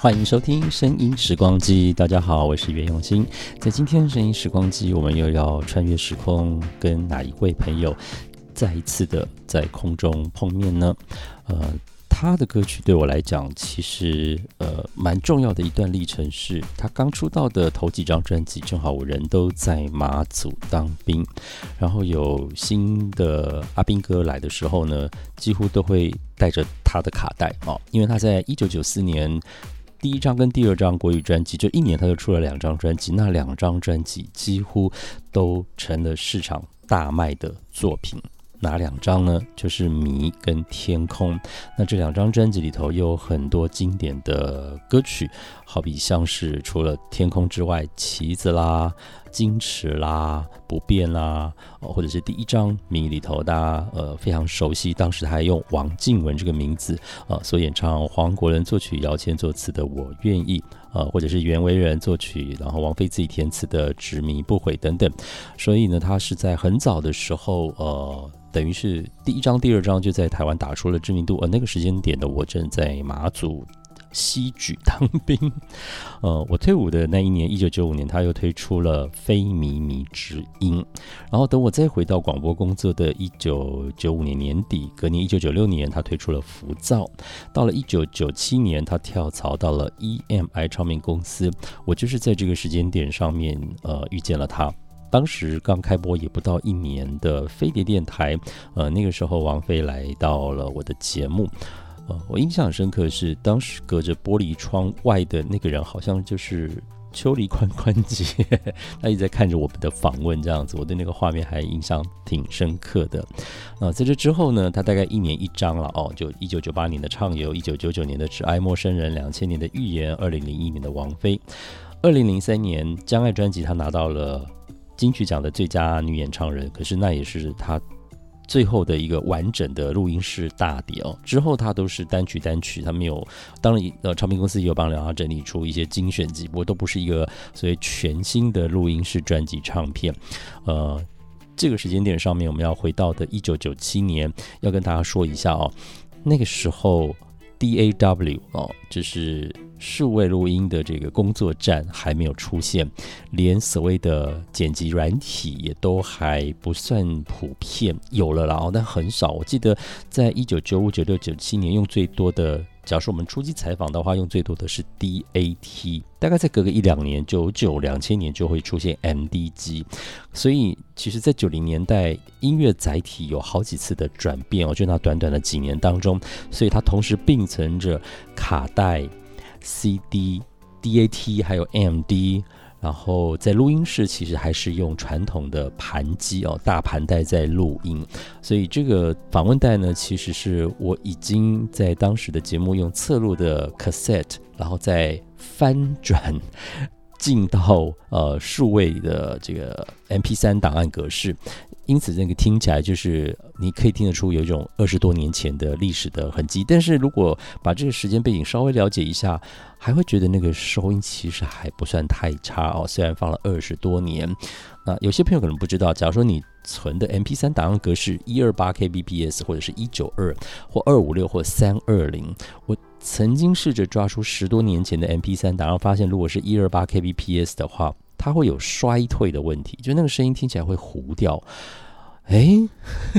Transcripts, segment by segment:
欢迎收听《声音时光机》，大家好，我是袁永新。在今天《声音时光机》，我们又要穿越时空，跟哪一位朋友再一次的在空中碰面呢？呃，他的歌曲对我来讲，其实呃蛮重要的一段历程是，他刚出道的头几张专辑，正好我人都在马祖当兵，然后有新的阿兵哥来的时候呢，几乎都会带着他的卡带哦，因为他在一九九四年。第一张跟第二张国语专辑，就一年他就出了两张专辑，那两张专辑几乎都成了市场大卖的作品。哪两张呢？就是《迷》跟《天空》。那这两张专辑里头有很多经典的歌曲，好比像是除了《天空》之外，《棋子》啦。矜持啦，不变啦，或者是第一张迷里头，大家呃非常熟悉，当时他还用王静文这个名字呃所演唱，黄国伦作曲，姚谦作词的《我愿意》，呃或者是袁惟仁作曲，然后王菲自己填词的《执迷不悔》等等。所以呢，他是在很早的时候，呃，等于是第一张、第二张就在台湾打出了知名度。而那个时间点的我正在马祖。西举当兵，呃，我退伍的那一年，一九九五年，他又推出了《非靡靡之音》，然后等我再回到广播工作的一九九五年年底，隔年一九九六年，他推出了《浮躁》，到了一九九七年，他跳槽到了 EMI 唱片公司，我就是在这个时间点上面，呃，遇见了他。当时刚开播也不到一年的飞碟电台，呃，那个时候王菲来到了我的节目。我印象很深刻是，当时隔着玻璃窗外的那个人，好像就是秋梨宽宽姐，他一直在看着我们的访问，这样子，我对那个画面还印象挺深刻的。啊，在这之后呢，他大概一年一张了哦，就一九九八年的《畅游》，一九九九年的《只爱陌生人》，两千年的《预言》，二零零一年的《王菲》，二零零三年《将爱》专辑，他拿到了金曲奖的最佳女演唱人，可是那也是他。最后的一个完整的录音室大碟哦，之后它都是单曲单曲，他没有。当然，呃，唱片公司也有帮他整理出一些精选集，不过都不是一个所谓全新的录音室专辑唱片。呃，这个时间点上面，我们要回到的一九九七年，要跟大家说一下哦，那个时候 D A W 哦，就是。数位录音的这个工作站还没有出现，连所谓的剪辑软体也都还不算普遍，有了啦，但很少。我记得在一九九五、九六、九七年用最多的，假如说我们初期采访的话，用最多的是 DAT，大概再隔个一两年，九九两千年就会出现 MDG，。所以，其实，在九零年代，音乐载体有好几次的转变哦，就那短短的几年当中，所以它同时并存着卡带。CD、DAT 还有 MD，然后在录音室其实还是用传统的盘机哦，大盘带在录音，所以这个访问带呢，其实是我已经在当时的节目用侧录的 cassette，然后再翻转进到呃数位的这个 MP 三档案格式。因此，那个听起来就是你可以听得出有一种二十多年前的历史的痕迹。但是如果把这个时间背景稍微了解一下，还会觉得那个收音其实还不算太差哦。虽然放了二十多年，那有些朋友可能不知道，假如说你存的 MP3 档案格式一二八 kbps 或者是一九二或二五六或三二零，我曾经试着抓出十多年前的 MP3 档案，发现如果是一二八 kbps 的话。它会有衰退的问题，就那个声音听起来会糊掉。哎，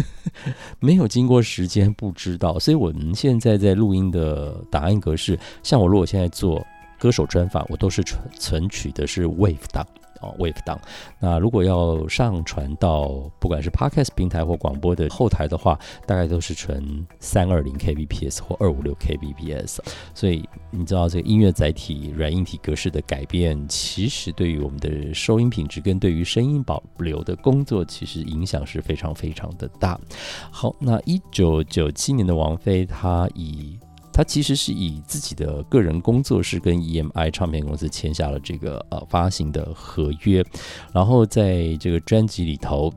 没有经过时间，不知道。所以我们现在在录音的档案格式，像我如果现在做歌手专访，我都是存存取的是 wave 档。哦，Wave 档。那如果要上传到不管是 Podcast 平台或广播的后台的话，大概都是存三二零 kbps 或二五六 kbps。所以你知道这个音乐载体软硬体格式的改变，其实对于我们的收音品质跟对于声音保留的工作，其实影响是非常非常的大。好，那一九九七年的王菲，她以他其实是以自己的个人工作室跟 EMI 唱片公司签下了这个呃发行的合约，然后在这个专辑里头。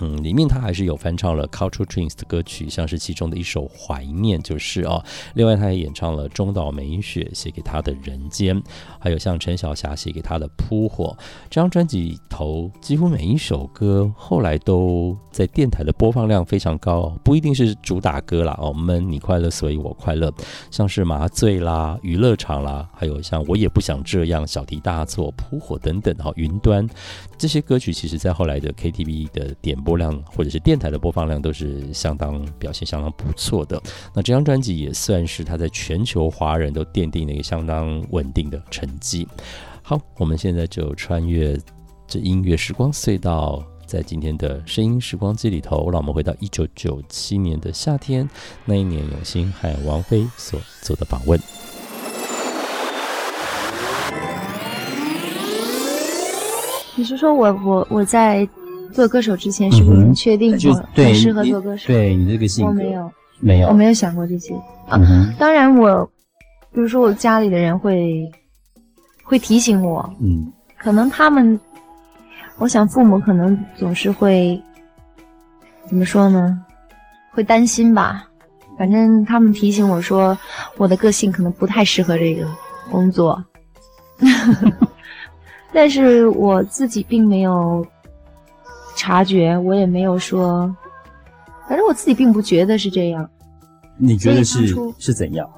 嗯，里面他还是有翻唱了 Cultural Twins 的歌曲，像是其中的一首《怀念》就是哦。另外，他也演唱了中岛美雪写给他的《人间》，还有像陈小霞写给他的《扑火》。这张专辑头几乎每一首歌后来都在电台的播放量非常高，不一定是主打歌啦哦，闷你快乐所以我快乐，像是麻醉啦、娱乐场啦，还有像我也不想这样、小题大做、扑火等等哈，云端这些歌曲，其实在后来的 KTV 的点。播量或者是电台的播放量都是相当表现相当不错的。那这张专辑也算是他在全球华人都奠定了一个相当稳定的成绩。好，我们现在就穿越这音乐时光隧道，在今天的声音时光机里头，让我们回到一九九七年的夏天，那一年永兴和王菲所做的访问。你是说我我我在？做歌手之前是不是确定我很适合做歌手？对你这个性格，我没有，没有，我没有想过这些。啊，当然我，比如说我家里的人会，会提醒我，嗯，可能他们，我想父母可能总是会，怎么说呢？会担心吧。反正他们提醒我说，我的个性可能不太适合这个工作。但是我自己并没有。察觉，我也没有说，反正我自己并不觉得是这样。你觉得是是怎样？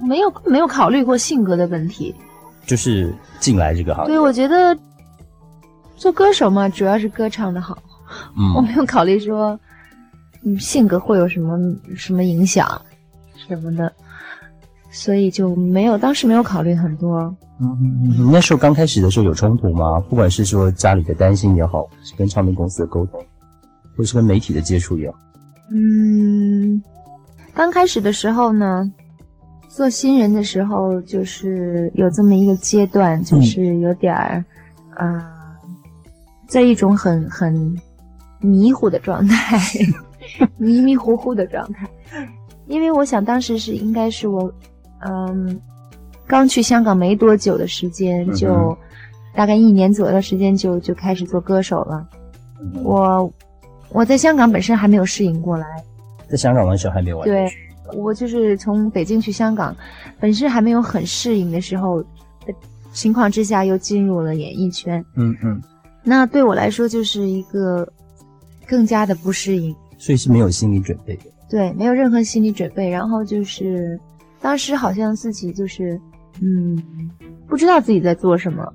没有没有考虑过性格的问题，就是进来这个行业。对，我觉得做歌手嘛，主要是歌唱的好。嗯，我没有考虑说，嗯，性格会有什么什么影响什么的，所以就没有当时没有考虑很多。嗯，那时候刚开始的时候有冲突吗？不管是说家里的担心也好，是跟唱片公司的沟通，或是跟媒体的接触也好。嗯，刚开始的时候呢，做新人的时候，就是有这么一个阶段，就是有点儿，呃，在一种很很迷糊的状态，迷迷糊糊的状态。因为我想当时是应该是我，嗯。刚去香港没多久的时间，就大概一年左右的时间，就就开始做歌手了。我我在香港本身还没有适应过来，在香港完全还没有完。对，我就是从北京去香港，本身还没有很适应的时候的情况之下，又进入了演艺圈。嗯嗯，那对我来说就是一个更加的不适应，所以是没有心理准备的。对，没有任何心理准备，然后就是当时好像自己就是。嗯，不知道自己在做什么，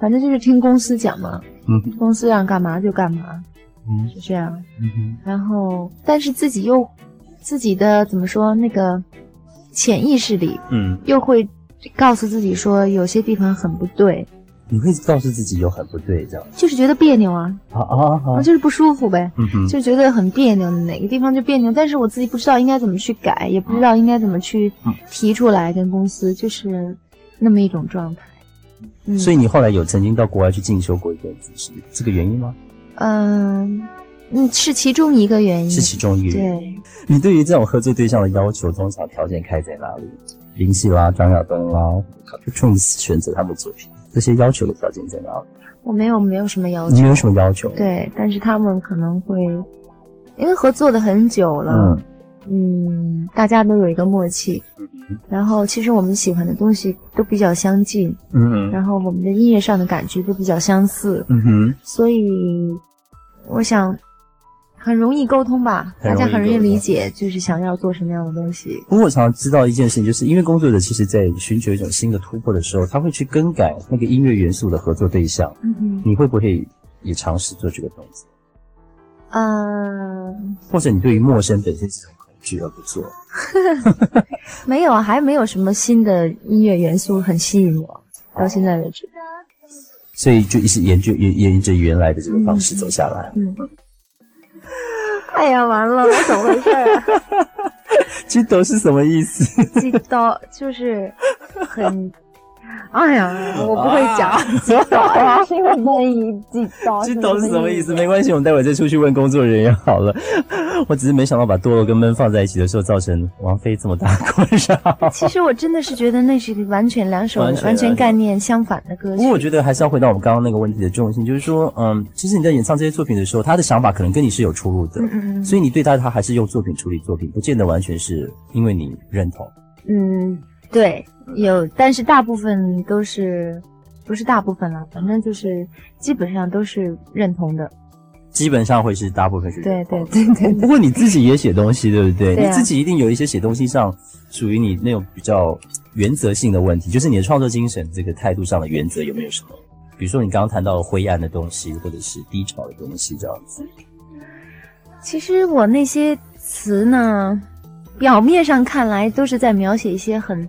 反正就是听公司讲嘛，嗯，公司让干嘛就干嘛，嗯，是这样，嗯然后，但是自己又自己的怎么说那个潜意识里，嗯，又会告诉自己说有些地方很不对。你会告诉自己有很不对，这样就是觉得别扭啊，啊啊啊，就是不舒服呗，嗯哼，就觉得很别扭，哪个地方就别扭，但是我自己不知道应该怎么去改，也不知道应该怎么去提出来跟公司，就是那么一种状态。所以你后来有曾经到国外去进修过一阵子，是这个原因吗？嗯，嗯，是其中一个原因，是其中一个。原因。对，你对于这种合作对象的要求，通常条件开在哪里？林夕啦、张亚东啦，Twins 选择他们的作品。这些要求的条件怎么样？我没有，没有什么要求。你有什么要求？对，但是他们可能会，因为合作的很久了，嗯，大家都有一个默契，然后其实我们喜欢的东西都比较相近，嗯，然后我们的音乐上的感觉都比较相似，嗯哼，所以我想。很容易沟通吧，大家很容易理解，就是想要做什么样的东西。不过我常常知道一件事情，就是因为工作者其实在寻求一种新的突破的时候，他会去更改那个音乐元素的合作对象。嗯哼，你会不会也尝试做这个动作？嗯，或者你对于陌生本身是很恐惧而不做？没有啊，还没有什么新的音乐元素很吸引我，到现在为止。所以就一直沿着沿沿着原来的这个方式走下来。嗯。哎呀，完了，我怎么回事啊？激动是什么意思？激动就是很…… 哎呀，我不会讲激动，是因为难以激动。激动是什么意思？没关系，我们待会再出去问工作人员好了。我只是没想到把堕落跟闷放在一起的时候，造成王菲这么大困扰。其实我真的是觉得那是完全两首完全概念相反的歌曲。不过我觉得还是要回到我们刚刚那个问题的重心，就是说，嗯，其实你在演唱这些作品的时候，他的想法可能跟你是有出入的，所以你对他，他还是用作品处理作品，不见得完全是因为你认同。嗯，对，有，但是大部分都是不是大部分了，反正就是基本上都是认同的。基本上会是大部分是对对对对。不过你自己也写东西，对不对？你自己一定有一些写东西上属于你那种比较原则性的问题，就是你的创作精神这个态度上的原则有没有什么？比如说你刚刚谈到灰暗的东西，或者是低潮的东西这样子。其实我那些词呢，表面上看来都是在描写一些很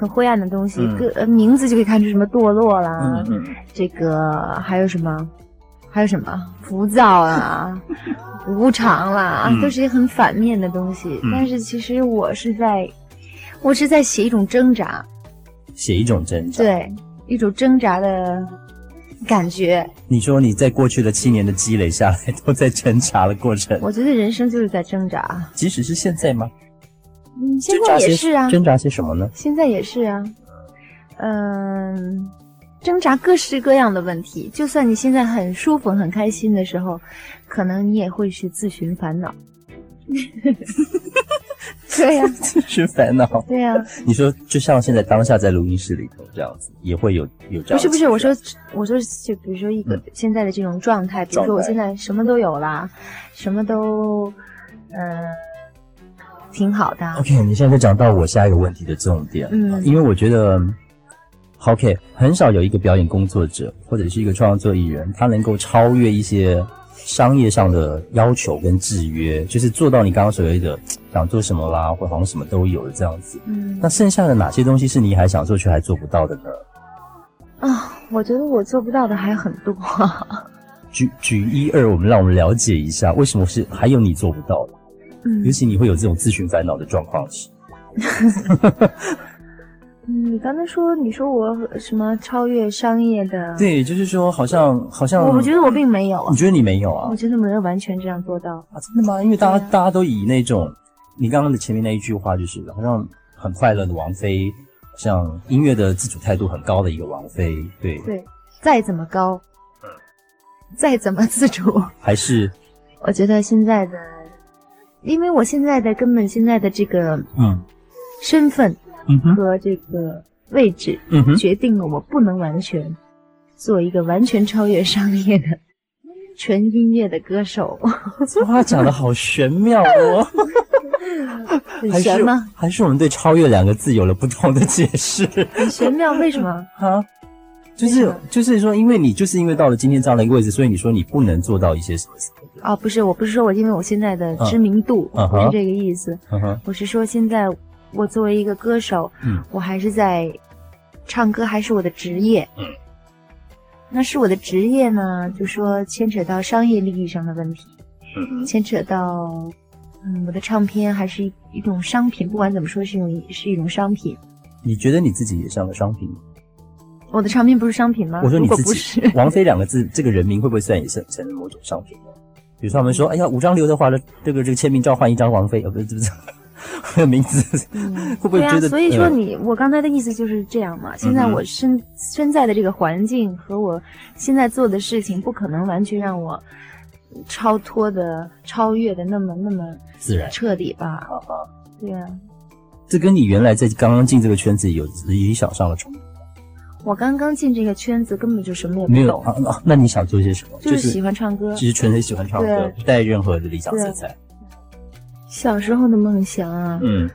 很灰暗的东西，个名字就可以看出什么堕落啦，这个还有什么？还有什么浮躁啊、无常啦，都是一些很反面的东西。但是其实我是在，我是在写一种挣扎，写一种挣扎，对，一种挣扎的感觉。你说你在过去的七年的积累下来，都在挣扎的过程。我觉得人生就是在挣扎，即使是现在吗？嗯，现在也是啊。挣扎些什么呢？现在也是啊，嗯。挣扎各式各样的问题，就算你现在很舒服、很开心的时候，可能你也会去自寻烦恼。对呀，自寻烦恼。对呀，你说就像现在当下在录音室里头这样子，也会有有这样。不是不是，我说我说就比如说一个现在的这种状态，比如说我现在什么都有啦，什么都嗯挺好的。OK，你现在就讲到我下一个问题的重点，嗯，因为我觉得。OK，很少有一个表演工作者或者是一个创作艺人，他能够超越一些商业上的要求跟制约，就是做到你刚刚所谓的想做什么啦，或好像什么都有的这样子。嗯，那剩下的哪些东西是你还想做却还做不到的呢？啊，我觉得我做不到的还很多。举举一二，我们让我们了解一下，为什么是还有你做不到的？嗯，尤其你会有这种自寻烦恼的状况时。你刚才说，你说我什么超越商业的？对，就是说，好像好像，我觉得我并没有。你觉得你没有啊？我觉得没有完全这样做到啊？真的吗？因为大家大家都以那种你刚刚的前面那一句话，就是好像很快乐的王菲，像音乐的自主态度很高的一个王菲，对对，再怎么高，再怎么自主，还是我觉得现在的，因为我现在的根本现在的这个嗯身份。和这个位置决定了我不能完全做一个完全超越商业的纯音乐的歌手。这话讲的好玄妙哦，很玄吗？还是我们对“超越”两个字有了不同的解释？很玄妙，为什么？啊，就是就是说，因为你就是因为到了今天这样的一个位置，所以你说你不能做到一些什么？啊，不是，我不是说我因为我现在的知名度不是这个意思，我是说现在。我作为一个歌手，嗯，我还是在唱歌，还是我的职业，嗯，那是我的职业呢，就说牵扯到商业利益上的问题，嗯，牵扯到，嗯，我的唱片还是一一种商品，不管怎么说，是一种是一种商品。你觉得你自己也像个商品吗？我的唱片不是商品吗？我说你自己，王菲两个字，这个人名会不会算也是成某种商品呢？比如说他们说，哎呀，五张刘德华的这个这个签名照换一张王菲，呃，不是，不是。名字 会不会觉得？所以说你，我刚才的意思就是这样嘛。现在我身身在的这个环境和我现在做的事情，不可能完全让我超脱的、超越的那么那么自然、彻底吧？对啊。这跟你原来在刚刚进这个圈子有理想上的冲突。我刚刚进这个圈子，根本就什么也没有啊。那你想做些什么？就是喜欢唱歌，就是纯粹喜欢唱歌，不带任何的理想色彩。小时候的梦想啊，嗯，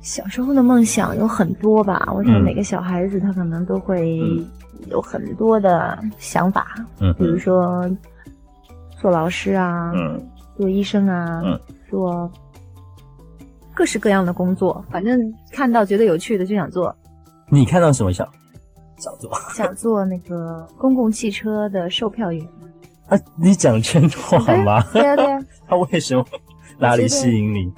小时候的梦想有很多吧。我想每个小孩子他可能都会有很多的想法，嗯，比如说做老师啊，嗯，做医生啊，嗯，做各式各样的工作，反正看到觉得有趣的就想做。你看到什么想想做？想做那个公共汽车的售票员。啊，你讲真话吗？对啊对啊。他为什么？哪里吸引你？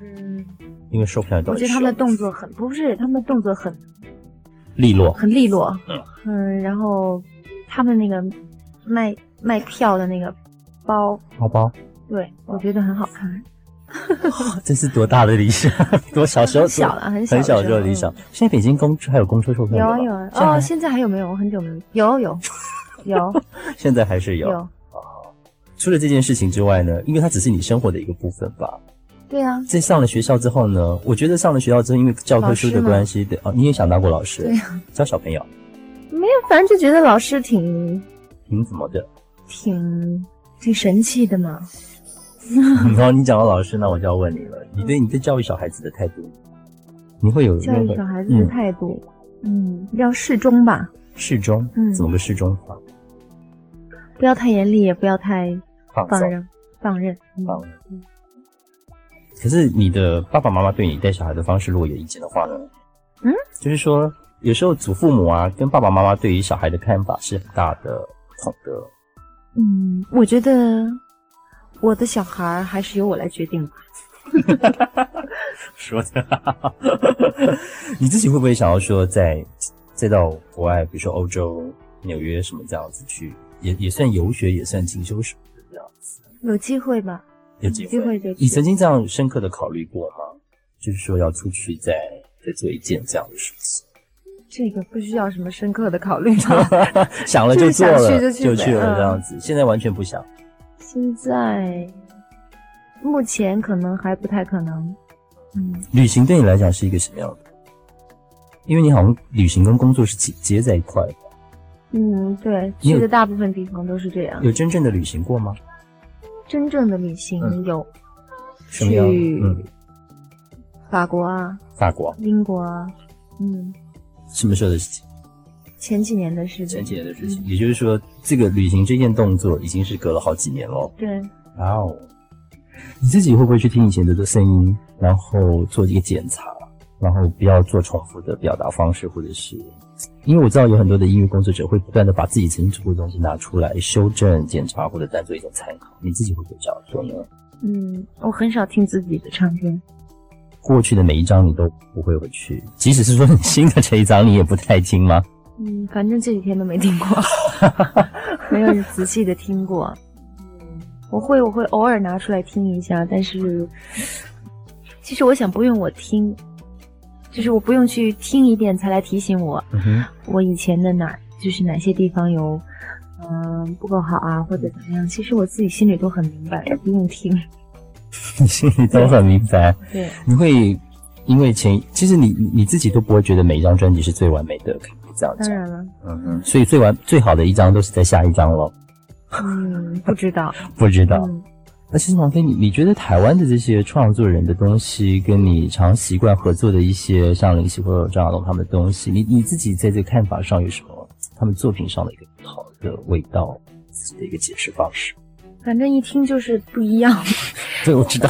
嗯，因为售票员，我觉得他们的动作很不是，他们的动作很利落，很利落。嗯嗯，然后他们那个卖卖票的那个包包包，对，我觉得很好看。这是多大的理想？多小时候小了，很小很小时候理想。现在北京公还有公车售票有啊有啊哦，现在还有没有？我很久没有有有。现在还是有。有。除了这件事情之外呢？因为它只是你生活的一个部分吧。对啊。在上了学校之后呢？我觉得上了学校之后，因为教科书的关系，对哦，你也想当过老师？对呀。教小朋友。没有，反正就觉得老师挺挺怎么的？挺挺神奇的嘛。然后你讲到老师，那我就要问你了，你对你对教育小孩子的态度，你会有教育小孩子的态度？嗯，要适中吧。适中？嗯，怎么个适中法？不要太严厉，也不要太放任，放任，放任。可是你的爸爸妈妈对你带小孩的方式，如果有意见的话呢？嗯，就是说，有时候祖父母啊，跟爸爸妈妈对于小孩的看法是很大的不同的。嗯，我觉得。我的小孩还是由我来决定吧。说的，你自己会不会想要说，再再到国外，比如说欧洲、纽约什么这样子去，也也算游学，也算进修什么的这样子？有机会吧？有机会就。你曾经这样深刻的考虑过吗？就是说要出去再再做一件这样的事情？这个不需要什么深刻的考虑 想了就做了，就去了这样子。现在完全不想。现在目前可能还不太可能。嗯，旅行对你来讲是一个什么样的？因为你好像旅行跟工作是接接在一块的。嗯，对，去的大部分地方都是这样。有真正的旅行过吗？真正的旅行有，去法国啊，法国、英国啊，嗯，什么时候的事情？前几年的事情，前几年的事情，也就是说，这个旅行这件动作已经是隔了好几年了。对，哇哦，你自己会不会去听以前的声音，然后做一个检查，然后不要做重复的表达方式，或者是，因为我知道有很多的音乐工作者会不断的把自己曾经做过的东西拿出来修正、检查，或者当做一种参考。你自己会不会这样做呢？嗯，我很少听自己的唱片，过去的每一张你都不会回去，即使是说你新的这一张，你也不太听吗？嗯，反正这几天都没听过，没有仔细的听过。嗯，我会，我会偶尔拿出来听一下，但是其实我想不用我听，就是我不用去听一遍才来提醒我，我以前的哪就是哪些地方有嗯不够好啊，或者怎么样。其实我自己心里都很明白，不用听。你心里都很明白。对，你会因为前，其实你你自己都不会觉得每一张专辑是最完美的。这样当然了，嗯嗯，所以最完最好的一张都是在下一张喽。嗯，不知道，不知道。那其实王菲，你你觉得台湾的这些创作人的东西，跟你常习惯合作的一些像林夕或者张亚东他们的东西，你你自己在这个看法上有什么？他们作品上的一个好的味道，自己的一个解释方式？反正一听就是不一样。对，我知道。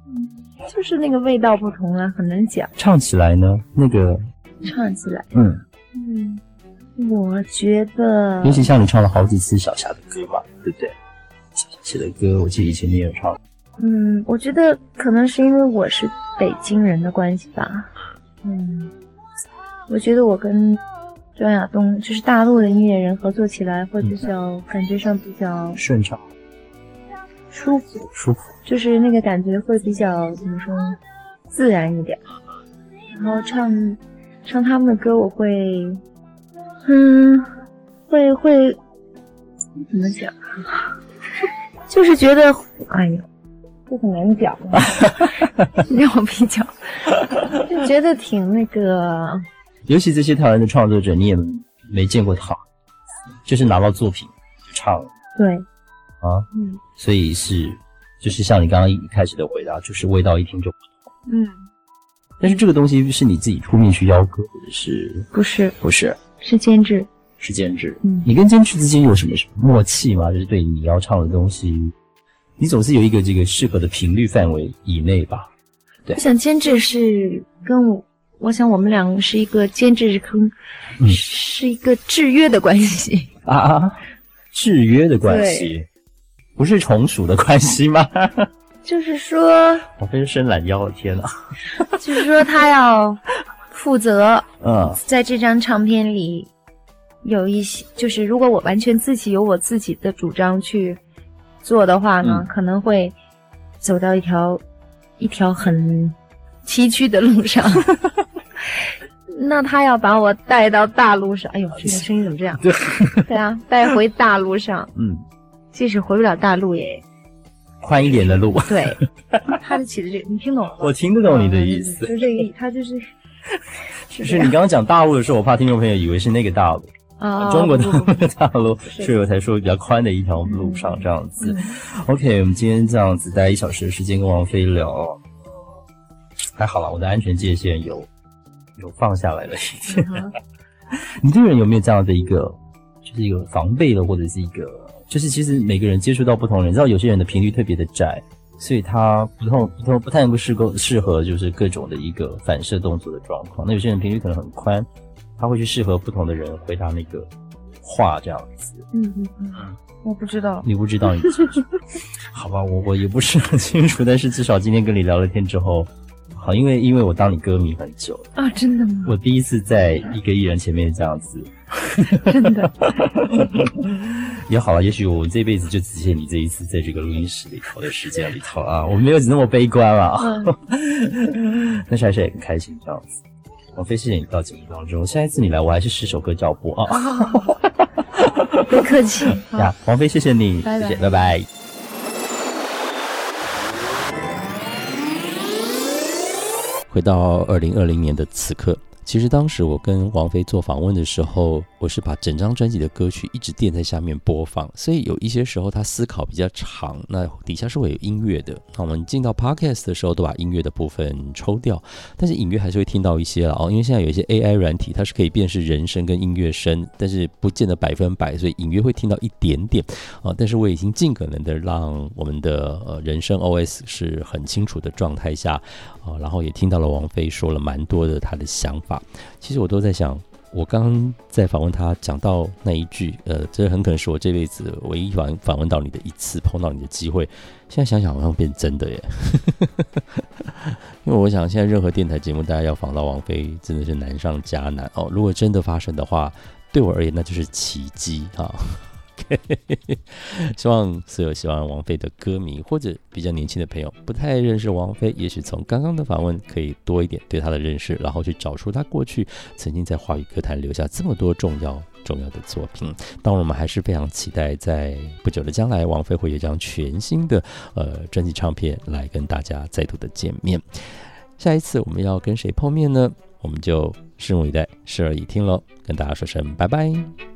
就是那个味道不同啊，很难讲。唱起来呢？那个唱起来，嗯。嗯，我觉得，尤其像你唱了好几次小霞的歌嘛，对不对？小霞写的歌，我记得以前你也唱。嗯，我觉得可能是因为我是北京人的关系吧。嗯，我觉得我跟张亚东就是大陆的音乐人合作起来会比较感觉上比较顺畅、舒服、舒服，就是那个感觉会比较怎么说自然一点，然后唱。唱他们的歌，我会，嗯，会会怎么讲？就是觉得，哎呀，这很难讲，让我比较，就觉得挺那个。尤其这些台湾的创作者，你也没见过他，就是拿到作品就唱。对。啊，嗯，所以是，就是像你刚刚一开始的回答，就是味道一听就不同。嗯。但是这个东西是你自己出面去邀歌，或者是不是？不是，是监制，是监制。嗯，你跟监制之间有什么默契吗？就是对你要唱的东西，你总是有一个这个适合的频率范围以内吧？对。我想监制是跟我，我想我们两个是一个监制坑，是一个制约的关系啊，制约的关系，不是从属的关系吗？就是说，我非伸懒腰，天哪！就是说，他要负责，嗯，在这张唱片里有一些，就是如果我完全自己有我自己的主张去做的话呢，可能会走到一条一条很崎岖的路上。那他要把我带到大路上，哎呦，这个声音怎么这样？对，对啊，带回大路上。嗯，即使回不了大路，也宽一点的路。对，他的起的这，你听懂了？我听得懂你的意思。就这个意，他就是，就是你刚刚讲大陆的时候，我怕听众朋友以为是那个大陆啊，中国的 大陆，所以我才说比较宽的一条路上这样子。OK，我们今天这样子待一小时的时间跟王菲聊，还好了，我的安全界限有。有放下来了一点。你这个人有没有这样的一个，就是一个防备的，或者是一个，就是其实每个人接触到不同人，知道有些人的频率特别的窄，所以他不同不同不太能够适够适合就是各种的一个反射动作的状况。那有些人频率可能很宽，他会去适合不同的人回答那个话这样子。嗯嗯嗯，我不知道，你不知道你，好吧，我我也不是很清楚，但是至少今天跟你聊了天之后。好，因为因为我当你歌迷很久啊，真的吗？我第一次在一个艺人前面这样子，真的。也好了，也许我这辈子就只限你这一次在这个录音室里头的时间里头啊，我没有那么悲观了。但是还是很开心这样子。王菲，谢谢你到节目当中，下一次你来，我还是十首歌照播啊。不客气。呀，王菲，谢谢你，谢谢，拜拜。回到二零二零年的此刻。其实当时我跟王菲做访问的时候，我是把整张专辑的歌曲一直垫在下面播放，所以有一些时候他思考比较长，那底下是会有音乐的。那我们进到 podcast 的时候，都把音乐的部分抽掉，但是隐约还是会听到一些了哦，因为现在有一些 AI 软体，它是可以辨识人声跟音乐声，但是不见得百分百，所以隐约会听到一点点啊。但是我已经尽可能的让我们的呃人声 OS 是很清楚的状态下啊，然后也听到了王菲说了蛮多的她的想法。其实我都在想，我刚刚在访问他讲到那一句，呃，这很可能是我这辈子唯一访访问到你的一次碰到你的机会。现在想想好像变真的耶，因为我想现在任何电台节目，大家要访到王菲，真的是难上加难哦。如果真的发生的话，对我而言那就是奇迹啊。希望所有喜欢王菲的歌迷或者比较年轻的朋友，不太认识王菲，也许从刚刚的访问可以多一点对她的认识，然后去找出她过去曾经在华语歌坛留下这么多重要重要的作品。当然，我们还是非常期待在不久的将来，王菲会有一张全新的呃专辑唱片来跟大家再度的见面。下一次我们要跟谁碰面呢？我们就拭目以待，拭耳以听喽。跟大家说声拜拜。